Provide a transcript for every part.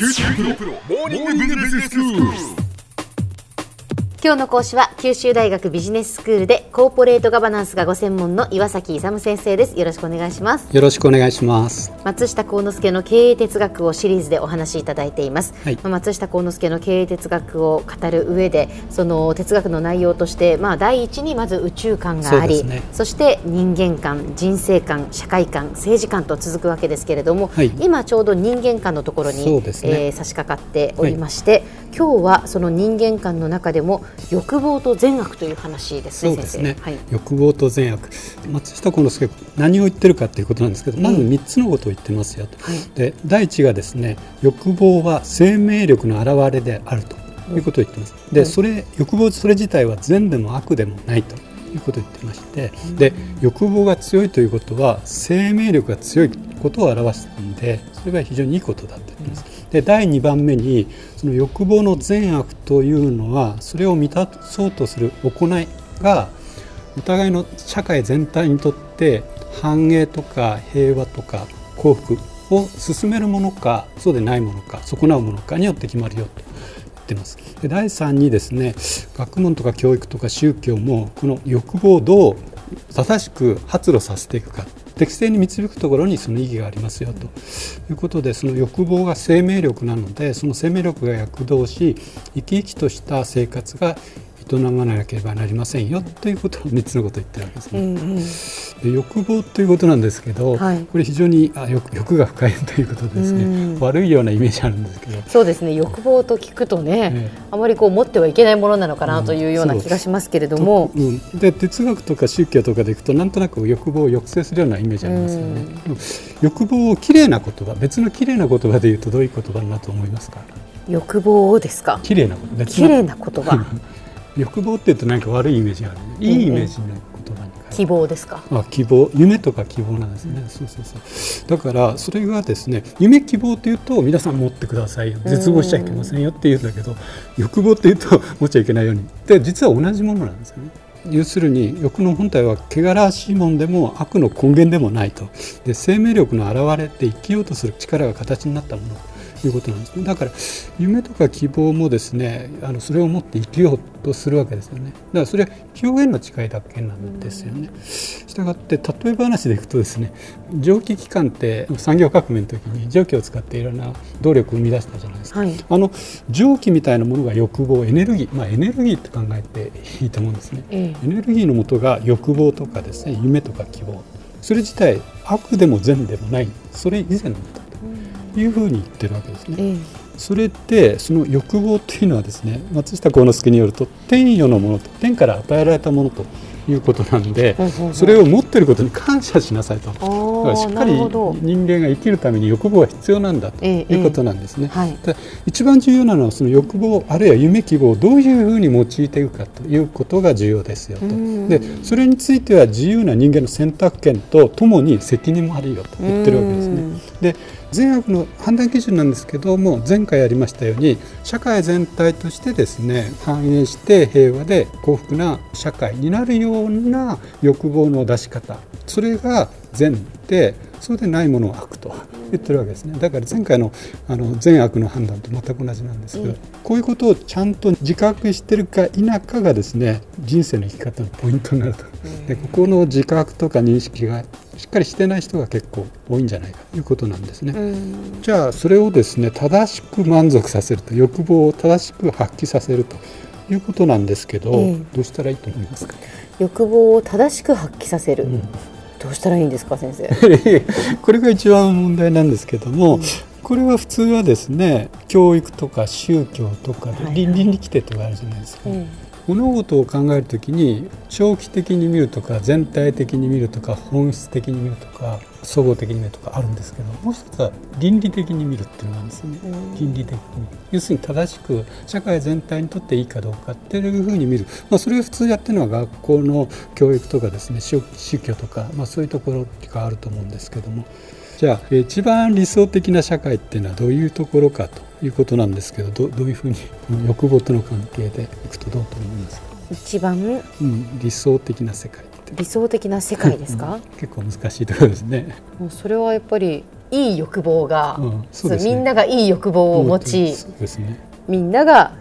QT プロ,プロモーニングビジネススクール。今日の講師は九州大学ビジネススクールでコーポレートガバナンスがご専門の岩崎勇先生です。よろしくお願いします。よろしくお願いします。松下幸之助の経営哲学をシリーズでお話しいただいています、はい。まあ松下幸之助の経営哲学を語る上でその哲学の内容としてまあ第一にまず宇宙観がありそね。そして人間観人生観社会観政治観と続くわけですけれども、はい。今ちょうど人間観のところに、ね。えー差し掛かっておりまして、今日はその人間観の中でも欲望と善悪という話ですねそうですね、はい。欲望と善悪。松下幸之助何を言ってるかということなんですけど、まず3つのことを言ってますよと、はい。で第一がですね欲望は生命力の表れであるということを言ってます。で、それ欲望それ自体は善でも悪でもないということを言ってまして、で欲望が強いということは生命力が強いことを表すのでそれが非常にいいことだと言ってます。で第2番目にその欲望の善悪というのはそれを満たそうとする行いがお互いの社会全体にとって繁栄とか平和とか幸福を進めるものかそうでないものか損なうものかによって決まるよと言ってます。で第3にですね学問とか教育とか宗教もこの欲望をどう正しく発露させていくか適正に導くところにその意義がありますよと。いうことでその欲望が生命力なのでその生命力が躍動し生き生きとした生活が営まなければなりませんよということを3つのことを言ってるわけですね。うんうん。で欲望ということなんですけど、はい。これ非常にあ欲欲が深いということですね、うん。悪いようなイメージあるんですけど、そうですね欲望と聞くとね、ええ。あまりこう持ってはいけないものなのかなというような気がしますけれども、うん、で哲学とか宗教とかでいくとなんとなく欲望を抑制するようなイメージありますよね、でも欲望をきれいな言葉別のきれいな言葉で言うとどういう言葉になると思いますか？欲望をですか？きれいな言葉別の。綺麗な言葉欲望って言うとなんか悪いイメージがあるね。いいイメージの言葉に変える。希望ですか？あ希望。夢とか希望なんですね、そうそうそう。だからそれがですね夢希望というと皆さん持ってくださいよ。絶望しちゃいけませんよって言うんだけど欲望っていうと 持っちゃいけないように。で実は同じものなんですよね。要するに欲の本体は汚らしいもんでも悪の根源でもないと。で生命力の表れって生きようとする力が形になったもの。ということなんですね。だから夢とか希望もですねあのそれを持って生きようとするわけですよね。だからそれは表現の違いだけなんですよね。したがって例え話でいくとですね蒸気機関って産業革命の時に蒸気を使っていろんな動力を生み出したじゃないですか、はい。あの蒸気みたいなものが欲望エネルギーまあエネルギーって考えていいと思うんですね。えエネルギーの元が欲望とかですね夢とか希望。それ自体悪でも善でもない。それ以前だったというふうに言ってるわけですね。ええそれってその欲望っていうのはですね松下幸之助によると天与のものと天から与えられたものということなんでそれを持っていることに感謝しなさいと。からーしっかり人間が生きるために欲望は必要なんだとええいうことなんですね。はい。で一番重要なのはその欲望あるいは夢希望をどういうふうに用いていくかということが重要ですよと。うん。でそれについては自由な人間の選択権とともに責任もあるよと言ってるわけですね。うん。で善悪の判断基準なんですけども前回やりましたように社会全体としてですね繁栄して平和で幸福な社会になるような欲望の出し方。それが善でそうでないものを悪と言ってるわけですね。だから前回のあの善悪の判断と全く同じなんですけど、うん。こういうことをちゃんと自覚してるか否かがですね人生の生き方のポイントになると、でここの自覚とか認識がしっかりしてない人が結構多いんじゃないかということなんですね。うん。じゃあそれをですね正しく満足させると欲望を正しく発揮させるということなんですけど、ええ。どうしたらいいと思いますか、欲望を正しく発揮させる、うんどうしたらいいんですか先生？これが一番問題なんですけども、これは普通はですね教育とか宗教とか倫倫理規定とかあるじゃないですか、え物事を考えるときに長期的に見るとか全体的に見るとか本質的に見るとか総合的に見るとかあるんですけどもう一つは倫理的に見るっていうのがあるんですよね。うん。倫理的に要するに正しく社会全体にとっていいかどうかっていうふうに見る、まあ、それを普通やってるのは学校の教育とかですね宗宗教とか、まあ、そういうところがあると思うんですけどもじゃあえー一番理想的な社会っていうのはどういうところかということなんですけどどどういうふうにこの欲望との関係でいくとどうと思いますか、一番うん、理想的な世界って。理想的な世界ですか？うん。結構難しいところですね。もうそれはやっぱりいい欲望が、うんそうですね。みんながいい欲望を持ちそうですね。みんなが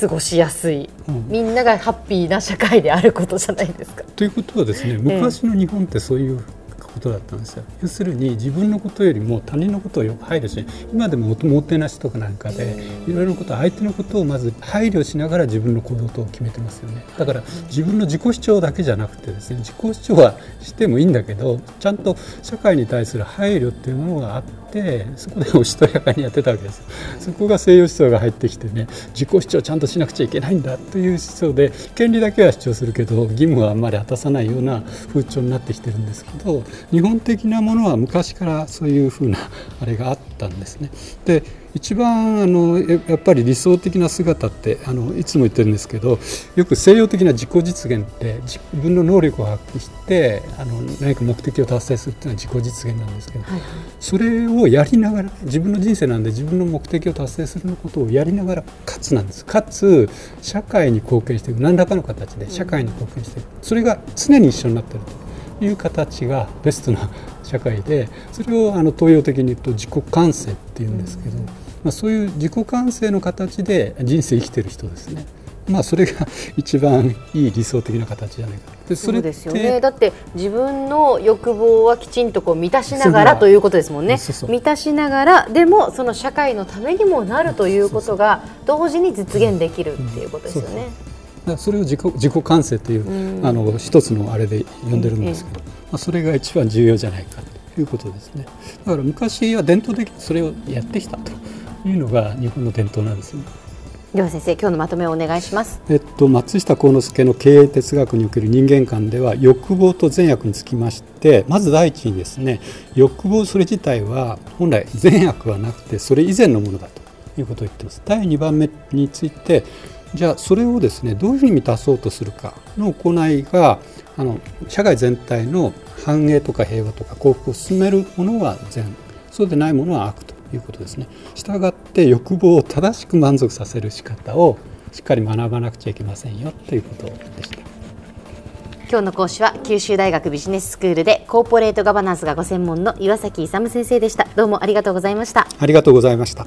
過ごしやすい、うん。みんながハッピーな社会であることじゃないですか。ということはですね昔の日本ってそういうことだったんですよ、要するに自分のことよりも他人のことをよく配慮し今でもおもてなしとかなんかでいろいろなこと相手のことをまず配慮しながら自分の行動と決めてますよね。だから自分の自己主張だけじゃなくてですね自己主張はしてもいいんだけどちゃんと社会に対する配慮っていうものがあってそこでおしとやかにやってたわけですそこが西洋思想が入ってきてね自己主張ちゃんとしなくちゃいけないんだという思想で権利だけは主張するけど義務はあんまり果たさないような風潮になってきてるんですけど日本的なものは昔からそういうふうなあれがあったんですね。で一番あのややっぱり理想的な姿ってあのいつも言ってるんですけどよく西洋的な自己実現って自分の能力を発揮してあの何か目的を達成するっていうのは自己実現なんですけど、それをやりながら自分の人生なんで自分の目的を達成することをやりながらかつなんです。かつ社会に貢献していく何らかの形で社会に貢献していく。それが常に一緒になっているという形がベストな社会でそれをあの東洋的に言うと自己完成っていうんですけど、まあ、そういう自己完成の形で人生生きてる人ですね。まあそれが 一番いい理想的な形じゃないかでそうですよね。だって自分の欲望はきちんとこう満たしながらということですもんね。そうそう満たしながらでもその社会のためにもなるということが同時に実現できるっていうことですよね。だからそれを自己自己完成という、うん。あの一つのあれで呼んでるんですけど、まあ、それが一番重要じゃないかということですね。だから昔は伝統的にそれをやってきたというのが日本の伝統なんですね。では先生今日のまとめをお願いします。えっと、松下幸之助の経営哲学における人間観では欲望と善悪につきましてまず第一にですね欲望それ自体は本来善悪はなくてそれ以前のものだということを言ってます第2番目についてじゃあそれをですねどういうふうに満たそうとするかの行いがあの社会全体の繁栄とか平和とか幸福を進めるものは善そうでないものは悪ということですね。したがって欲望を正しく満足させる仕方をしっかり学ばなくちゃいけませんよということでした。今日の講師は九州大学ビジネススクールでコーポレートガバナンスがご専門の岩崎勇先生でした。どうもありがとうございました。ありがとうございました。